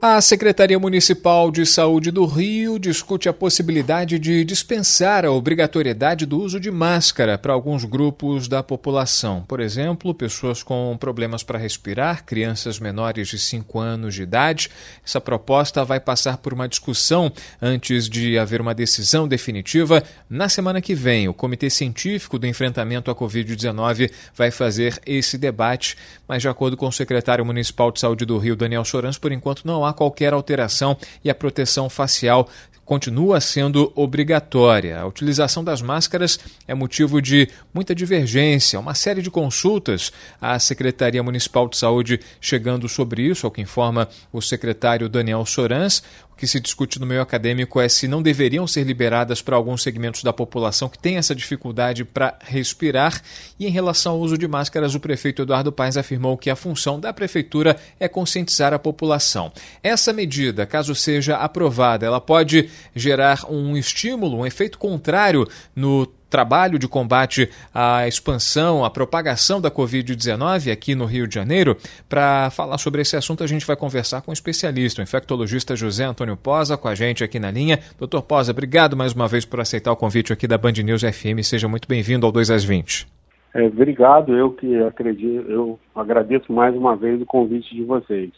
A Secretaria Municipal de Saúde do Rio discute a possibilidade de dispensar a obrigatoriedade do uso de máscara para alguns grupos da população. Por exemplo, pessoas com problemas para respirar, crianças menores de 5 anos de idade. Essa proposta vai passar por uma discussão antes de haver uma decisão definitiva. Na semana que vem, o Comitê Científico do Enfrentamento à Covid-19 vai fazer esse debate, mas, de acordo com o secretário municipal de saúde do Rio, Daniel Sorans, por enquanto não há há qualquer alteração e a proteção facial continua sendo obrigatória. A utilização das máscaras é motivo de muita divergência, uma série de consultas à Secretaria Municipal de Saúde chegando sobre isso, ao que informa o secretário Daniel Sorans que se discute no meio acadêmico é se não deveriam ser liberadas para alguns segmentos da população que têm essa dificuldade para respirar. E em relação ao uso de máscaras, o prefeito Eduardo Paes afirmou que a função da prefeitura é conscientizar a população. Essa medida, caso seja aprovada, ela pode gerar um estímulo, um efeito contrário no trabalho de combate à expansão, à propagação da Covid-19 aqui no Rio de Janeiro. Para falar sobre esse assunto, a gente vai conversar com um especialista, o infectologista José Antônio Posa, com a gente aqui na linha. Doutor Posa, obrigado mais uma vez por aceitar o convite aqui da Band News FM. Seja muito bem-vindo ao 2 às 20. É, obrigado, eu que acredito, eu agradeço mais uma vez o convite de vocês.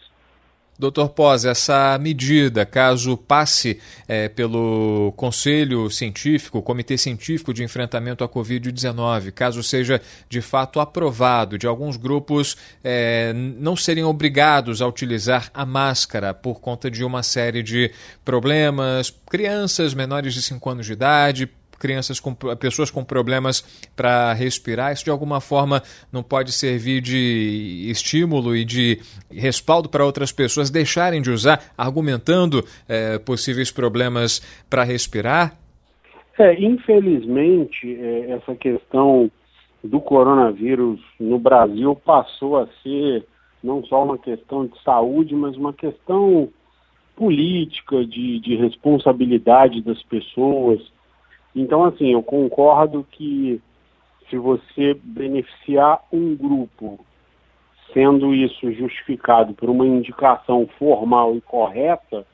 Doutor Pós, essa medida, caso passe é, pelo Conselho Científico, Comitê Científico de Enfrentamento à Covid-19, caso seja de fato aprovado, de alguns grupos é, não serem obrigados a utilizar a máscara por conta de uma série de problemas, crianças menores de 5 anos de idade, crianças com pessoas com problemas para respirar, isso de alguma forma não pode servir de estímulo e de respaldo para outras pessoas deixarem de usar, argumentando é, possíveis problemas para respirar? É, infelizmente, é, essa questão do coronavírus no Brasil passou a ser não só uma questão de saúde, mas uma questão política, de, de responsabilidade das pessoas, então, assim, eu concordo que se você beneficiar um grupo, sendo isso justificado por uma indicação formal e correta,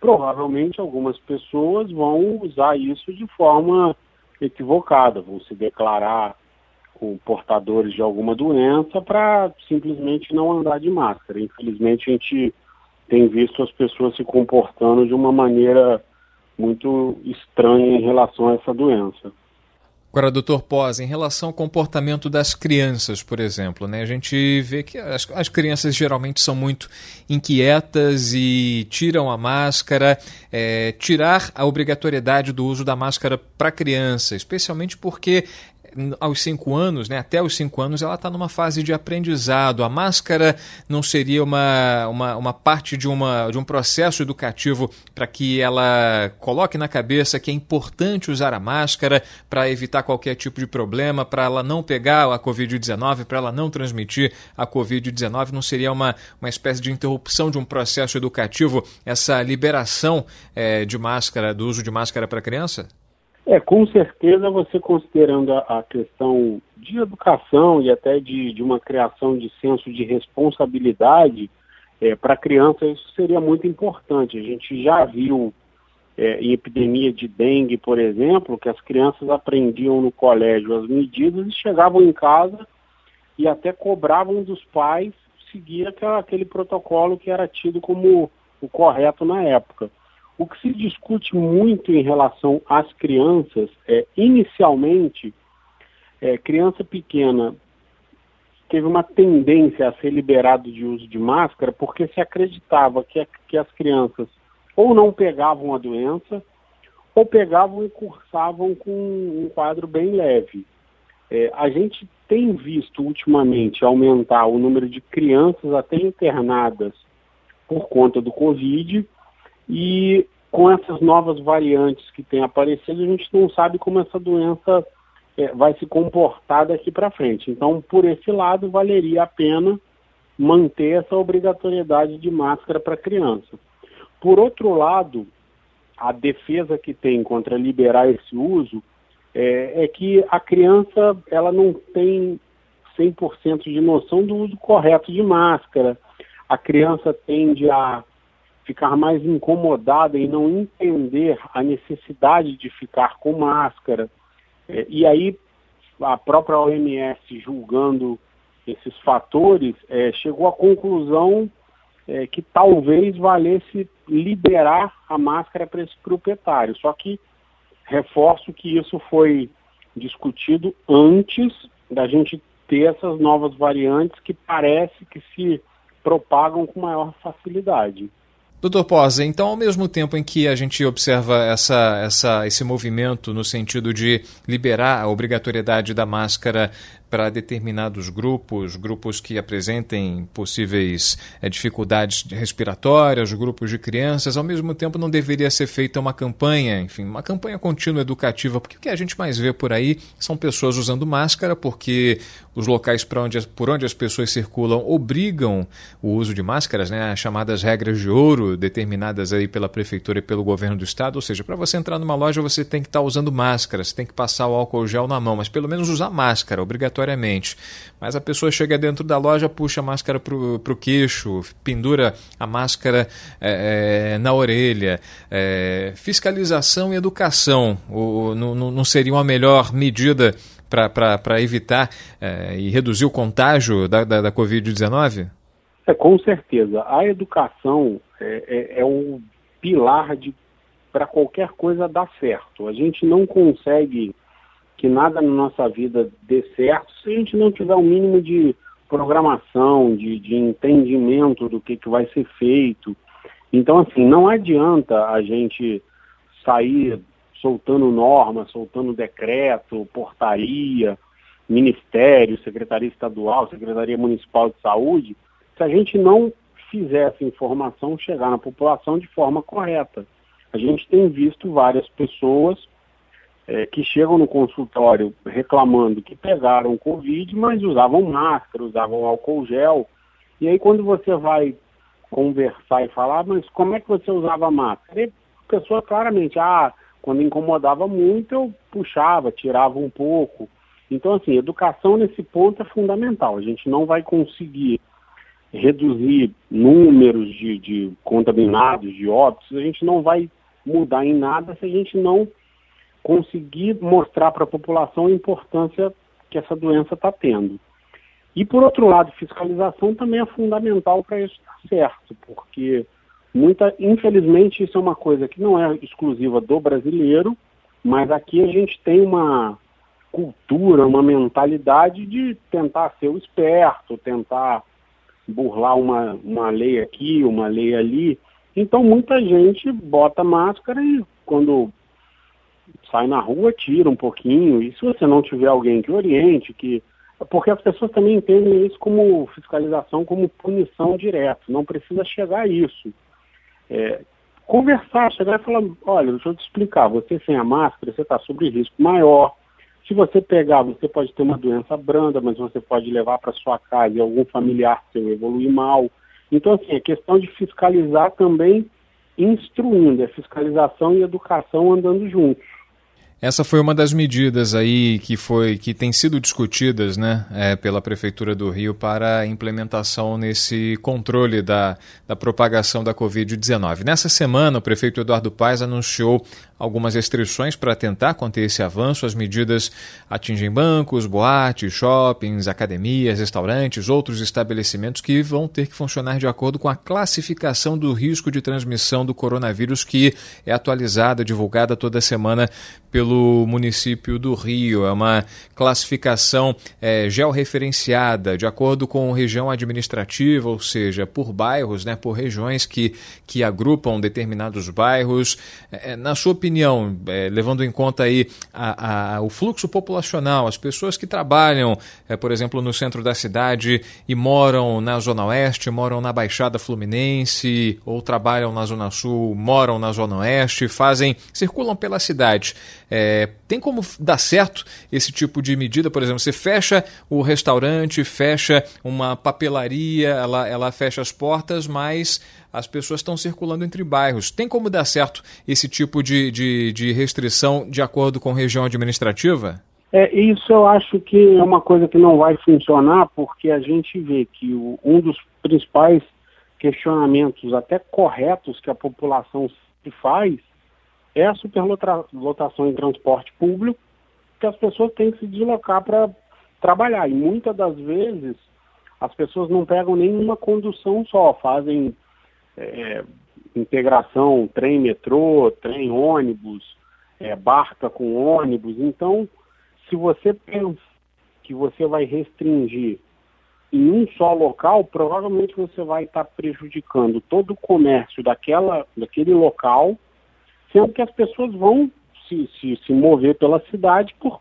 provavelmente algumas pessoas vão usar isso de forma equivocada, vão se declarar com portadores de alguma doença para simplesmente não andar de máscara. Infelizmente, a gente tem visto as pessoas se comportando de uma maneira muito estranha em relação a essa doença. Agora, doutor Pós, em relação ao comportamento das crianças, por exemplo, né? a gente vê que as, as crianças geralmente são muito inquietas e tiram a máscara. É, tirar a obrigatoriedade do uso da máscara para criança, especialmente porque aos cinco anos, né, até os cinco anos, ela está numa fase de aprendizado. A máscara não seria uma, uma, uma parte de, uma, de um processo educativo para que ela coloque na cabeça que é importante usar a máscara para evitar qualquer tipo de problema, para ela não pegar a Covid-19, para ela não transmitir a Covid-19? Não seria uma, uma espécie de interrupção de um processo educativo, essa liberação é, de máscara, do uso de máscara para criança? É, com certeza você considerando a, a questão de educação e até de, de, uma criação de senso de responsabilidade é, para a criança, isso seria muito importante. A gente já viu é, em epidemia de dengue, por exemplo, que as crianças aprendiam no colégio as medidas e chegavam em casa e até cobravam dos pais seguir aquela, aquele protocolo que era tido como o correto na época. O que se discute muito em relação às crianças é, inicialmente, é, criança pequena teve uma tendência a ser liberado de uso de máscara porque se acreditava que, que as crianças ou não pegavam a doença ou pegavam e cursavam com um quadro bem leve. É, a gente tem visto ultimamente aumentar o número de crianças até internadas por conta do Covid, e com essas novas variantes que têm aparecido, a gente não sabe como essa doença é, vai se comportar daqui para frente. Então, por esse lado, valeria a pena manter essa obrigatoriedade de máscara para criança. Por outro lado, a defesa que tem contra liberar esse uso é, é que a criança ela não tem 100% de noção do uso correto de máscara. A criança tende a ficar mais incomodada e não entender a necessidade de ficar com máscara. É, e aí a própria OMS julgando esses fatores é, chegou à conclusão é, que talvez valesse liberar a máscara para esse proprietário. Só que reforço que isso foi discutido antes da gente ter essas novas variantes que parece que se propagam com maior facilidade. Doutor Posa, então ao mesmo tempo em que a gente observa essa, essa, esse movimento no sentido de liberar a obrigatoriedade da máscara para determinados grupos, grupos que apresentem possíveis é, dificuldades respiratórias, grupos de crianças, ao mesmo tempo não deveria ser feita uma campanha, enfim, uma campanha contínua educativa, porque o que a gente mais vê por aí são pessoas usando máscara, porque os locais onde, por onde as pessoas circulam obrigam o uso de máscaras, né, as chamadas regras de ouro determinadas aí pela prefeitura e pelo governo do estado, ou seja, para você entrar numa loja você tem que estar tá usando máscara, você tem que passar o álcool gel na mão, mas pelo menos usar máscara, obrigatoriamente. Mas a pessoa chega dentro da loja, puxa a máscara para o queixo, pendura a máscara é, é, na orelha. É, fiscalização e educação o, não, não seria uma melhor medida para evitar é, e reduzir o contágio da, da, da Covid-19? É, com certeza. A educação é, é, é o pilar para qualquer coisa dar certo. A gente não consegue que nada na nossa vida dê certo se a gente não tiver um mínimo de programação, de, de entendimento do que, que vai ser feito. Então, assim, não adianta a gente sair soltando norma, soltando decreto, portaria, ministério, secretaria estadual, secretaria municipal de saúde, se a gente não fizer essa informação chegar na população de forma correta. A gente tem visto várias pessoas é, que chegam no consultório reclamando que pegaram Covid, mas usavam máscara, usavam álcool gel. E aí quando você vai conversar e falar, mas como é que você usava máscara? E a pessoa claramente, ah, quando incomodava muito, eu puxava, tirava um pouco. Então, assim, educação nesse ponto é fundamental. A gente não vai conseguir reduzir números de, de contaminados, de óbitos, a gente não vai mudar em nada se a gente não conseguir mostrar para a população a importância que essa doença está tendo. E, por outro lado, fiscalização também é fundamental para isso estar certo, porque Muita, infelizmente, isso é uma coisa que não é exclusiva do brasileiro, mas aqui a gente tem uma cultura, uma mentalidade de tentar ser o esperto, tentar burlar uma, uma lei aqui, uma lei ali. Então muita gente bota máscara e quando sai na rua tira um pouquinho. E se você não tiver alguém que oriente, que porque as pessoas também entendem isso como fiscalização, como punição direta. Não precisa chegar a isso. É, conversar, chegar e falar, olha, deixa eu te explicar, você sem a máscara, você está sob risco maior. Se você pegar, você pode ter uma doença branda, mas você pode levar para sua casa e algum familiar seu evoluir mal. Então, assim, é questão de fiscalizar também instruindo, é fiscalização e educação andando juntos. Essa foi uma das medidas aí que foi que tem sido discutidas, né, é, pela prefeitura do Rio para a implementação nesse controle da, da propagação da Covid-19. Nessa semana, o prefeito Eduardo Paes anunciou algumas restrições para tentar conter esse avanço. As medidas atingem bancos, boates, shoppings, academias, restaurantes, outros estabelecimentos que vão ter que funcionar de acordo com a classificação do risco de transmissão do coronavírus que é atualizada, divulgada toda semana pelo município do Rio. É uma classificação é, georreferenciada, de acordo com região administrativa, ou seja, por bairros, né, por regiões que, que agrupam determinados bairros. É, na sua opinião, é, levando em conta aí a, a, o fluxo populacional, as pessoas que trabalham, é, por exemplo, no centro da cidade e moram na Zona Oeste, moram na Baixada Fluminense, ou trabalham na Zona Sul, moram na Zona Oeste, fazem, circulam pela cidade. É, tem como dar certo esse tipo de medida? Por exemplo, você fecha o restaurante, fecha uma papelaria, ela, ela fecha as portas, mas as pessoas estão circulando entre bairros. Tem como dar certo esse tipo de, de, de restrição de acordo com região administrativa? É, isso eu acho que é uma coisa que não vai funcionar, porque a gente vê que o, um dos principais questionamentos, até corretos, que a população se faz, é a superlotação em transporte público, que as pessoas têm que se deslocar para trabalhar. E muitas das vezes as pessoas não pegam nenhuma condução só, fazem é, integração trem-metrô, trem-ônibus, é, barca com ônibus. Então, se você pensa que você vai restringir em um só local, provavelmente você vai estar prejudicando todo o comércio daquela, daquele local, sendo que as pessoas vão se, se, se mover pela cidade por,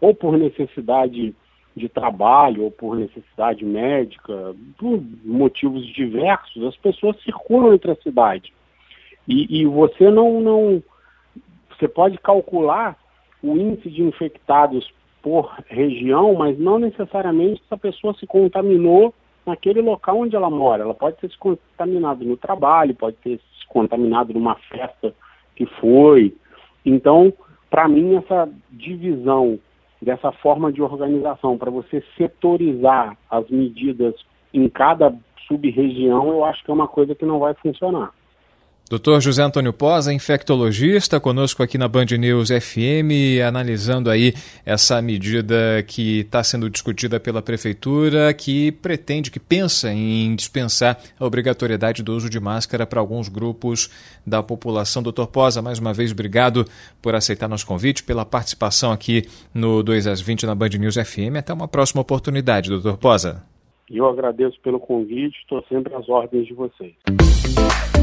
ou por necessidade de trabalho ou por necessidade médica, por motivos diversos, as pessoas circulam entre a cidade. E, e você não, não. Você pode calcular o índice de infectados por região, mas não necessariamente essa pessoa se contaminou naquele local onde ela mora. Ela pode ter se contaminado no trabalho, pode ter se contaminado numa festa que foi. Então, para mim, essa divisão dessa forma de organização, para você setorizar as medidas em cada sub-região, eu acho que é uma coisa que não vai funcionar. Doutor José Antônio Posa, infectologista, conosco aqui na Band News FM, analisando aí essa medida que está sendo discutida pela Prefeitura, que pretende, que pensa em dispensar a obrigatoriedade do uso de máscara para alguns grupos da população. Doutor Posa, mais uma vez, obrigado por aceitar nosso convite, pela participação aqui no 2 às 20 na Band News FM. Até uma próxima oportunidade, doutor Posa. Eu agradeço pelo convite, estou sempre às ordens de vocês.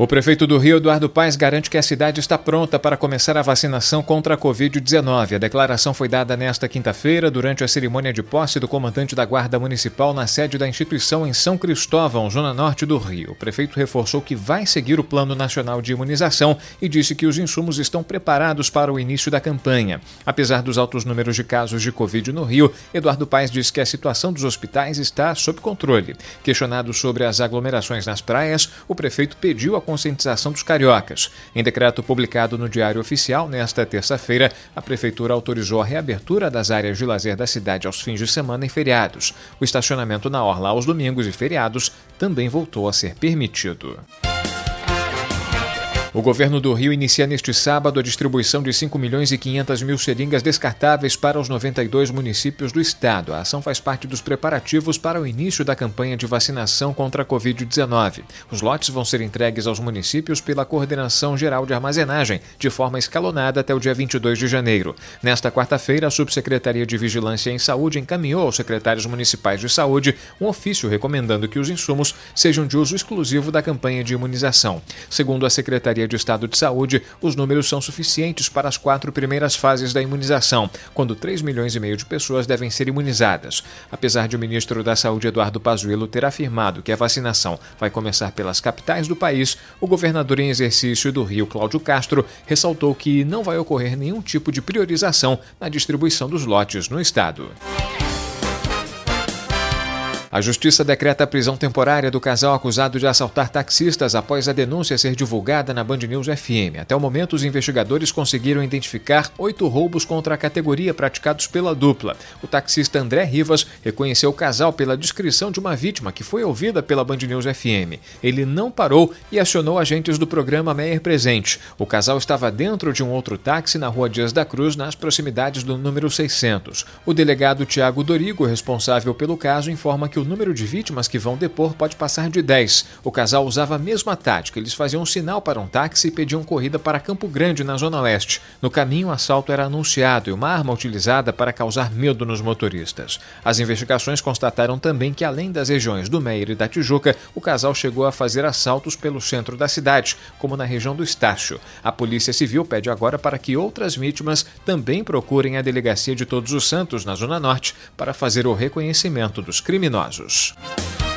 O prefeito do Rio, Eduardo Paes, garante que a cidade está pronta para começar a vacinação contra a Covid-19. A declaração foi dada nesta quinta-feira durante a cerimônia de posse do comandante da Guarda Municipal na sede da instituição em São Cristóvão, zona norte do Rio. O prefeito reforçou que vai seguir o Plano Nacional de Imunização e disse que os insumos estão preparados para o início da campanha. Apesar dos altos números de casos de Covid no Rio, Eduardo Paes disse que a situação dos hospitais está sob controle. Questionado sobre as aglomerações nas praias, o prefeito pediu a conscientização dos cariocas. Em decreto publicado no Diário Oficial nesta terça-feira, a Prefeitura autorizou a reabertura das áreas de lazer da cidade aos fins de semana e feriados. O estacionamento na orla aos domingos e feriados também voltou a ser permitido. O governo do Rio inicia neste sábado a distribuição de 5 milhões e 500 mil seringas descartáveis para os 92 municípios do estado. A ação faz parte dos preparativos para o início da campanha de vacinação contra a Covid-19. Os lotes vão ser entregues aos municípios pela Coordenação Geral de Armazenagem, de forma escalonada até o dia 22 de janeiro. Nesta quarta-feira, a Subsecretaria de Vigilância em Saúde encaminhou aos secretários municipais de saúde um ofício recomendando que os insumos sejam de uso exclusivo da campanha de imunização. Segundo a Secretaria Secretaria de Estado de Saúde, os números são suficientes para as quatro primeiras fases da imunização, quando 3 milhões e meio de pessoas devem ser imunizadas. Apesar de o ministro da Saúde, Eduardo Pazuello, ter afirmado que a vacinação vai começar pelas capitais do país, o governador em exercício do Rio, Cláudio Castro, ressaltou que não vai ocorrer nenhum tipo de priorização na distribuição dos lotes no estado. A justiça decreta a prisão temporária do casal acusado de assaltar taxistas após a denúncia ser divulgada na Band News FM. Até o momento, os investigadores conseguiram identificar oito roubos contra a categoria praticados pela dupla. O taxista André Rivas reconheceu o casal pela descrição de uma vítima que foi ouvida pela Band News FM. Ele não parou e acionou agentes do programa Meyer Presente. O casal estava dentro de um outro táxi na rua Dias da Cruz, nas proximidades do número 600. O delegado Tiago Dorigo, responsável pelo caso, informa que o número de vítimas que vão depor pode passar de 10. O casal usava a mesma tática. Eles faziam um sinal para um táxi e pediam corrida para Campo Grande, na Zona Oeste. No caminho, o assalto era anunciado e uma arma utilizada para causar medo nos motoristas. As investigações constataram também que, além das regiões do Meier e da Tijuca, o casal chegou a fazer assaltos pelo centro da cidade, como na região do Estácio. A Polícia Civil pede agora para que outras vítimas também procurem a Delegacia de Todos os Santos, na Zona Norte, para fazer o reconhecimento dos criminosos. Jesus.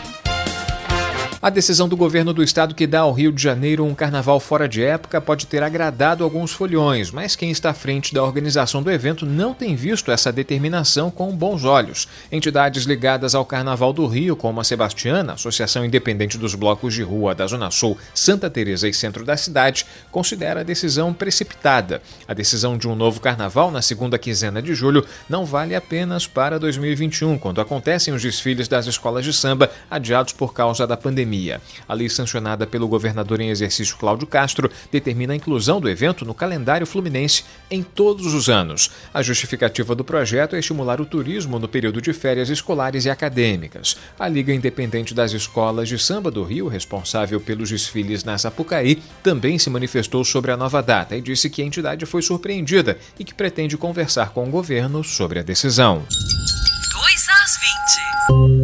A decisão do governo do estado que dá ao Rio de Janeiro um carnaval fora de época pode ter agradado alguns folhões, mas quem está à frente da organização do evento não tem visto essa determinação com bons olhos. Entidades ligadas ao Carnaval do Rio, como a Sebastiana, Associação Independente dos Blocos de Rua da Zona Sul, Santa Teresa e Centro da cidade, considera a decisão precipitada. A decisão de um novo carnaval na segunda quinzena de julho não vale apenas para 2021, quando acontecem os desfiles das escolas de samba adiados por causa da pandemia pandemia. A lei sancionada pelo governador em exercício Cláudio Castro determina a inclusão do evento no calendário fluminense em todos os anos. A justificativa do projeto é estimular o turismo no período de férias escolares e acadêmicas. A Liga Independente das Escolas de Samba do Rio, responsável pelos desfiles na Sapucaí, também se manifestou sobre a nova data e disse que a entidade foi surpreendida e que pretende conversar com o governo sobre a decisão. 2 às 20.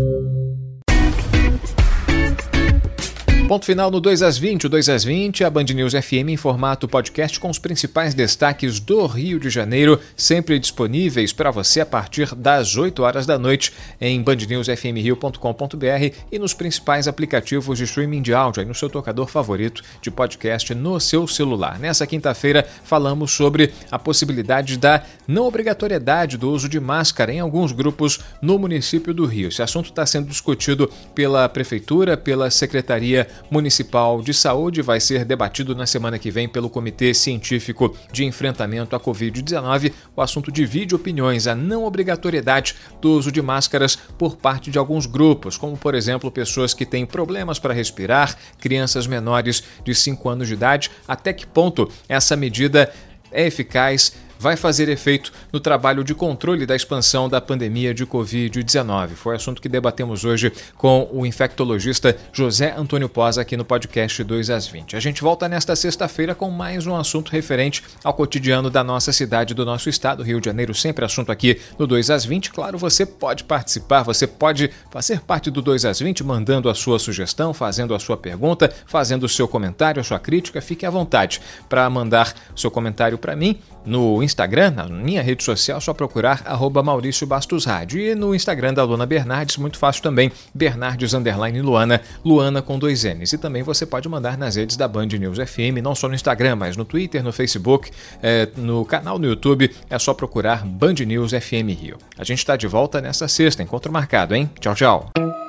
Ponto final no 2 às 20, o 2 às 20, a Band News FM em formato podcast com os principais destaques do Rio de Janeiro, sempre disponíveis para você a partir das 8 horas da noite em bandnewsfmrio.com.br e nos principais aplicativos de streaming de áudio, aí no seu tocador favorito de podcast no seu celular. Nessa quinta-feira falamos sobre a possibilidade da não obrigatoriedade do uso de máscara em alguns grupos no município do Rio. Esse assunto está sendo discutido pela Prefeitura, pela Secretaria Municipal de Saúde vai ser debatido na semana que vem pelo Comitê Científico de Enfrentamento à Covid-19. O assunto divide opiniões, a não obrigatoriedade do uso de máscaras por parte de alguns grupos, como por exemplo pessoas que têm problemas para respirar, crianças menores de 5 anos de idade. Até que ponto essa medida é eficaz? Vai fazer efeito no trabalho de controle da expansão da pandemia de Covid-19. Foi assunto que debatemos hoje com o infectologista José Antônio Posa aqui no podcast 2 às 20. A gente volta nesta sexta-feira com mais um assunto referente ao cotidiano da nossa cidade, do nosso estado, Rio de Janeiro, sempre assunto aqui no 2 às 20. Claro, você pode participar, você pode fazer parte do 2 às 20 mandando a sua sugestão, fazendo a sua pergunta, fazendo o seu comentário, a sua crítica. Fique à vontade para mandar seu comentário para mim no Instagram, na minha rede social, só procurar arroba Maurício Bastos Rádio. E no Instagram da Luana Bernardes, muito fácil também, Bernardes Underline Luana, Luana com dois N's. E também você pode mandar nas redes da Band News FM, não só no Instagram, mas no Twitter, no Facebook, é, no canal no YouTube, é só procurar Band News FM Rio. A gente está de volta nessa sexta, encontro marcado, hein? Tchau, tchau.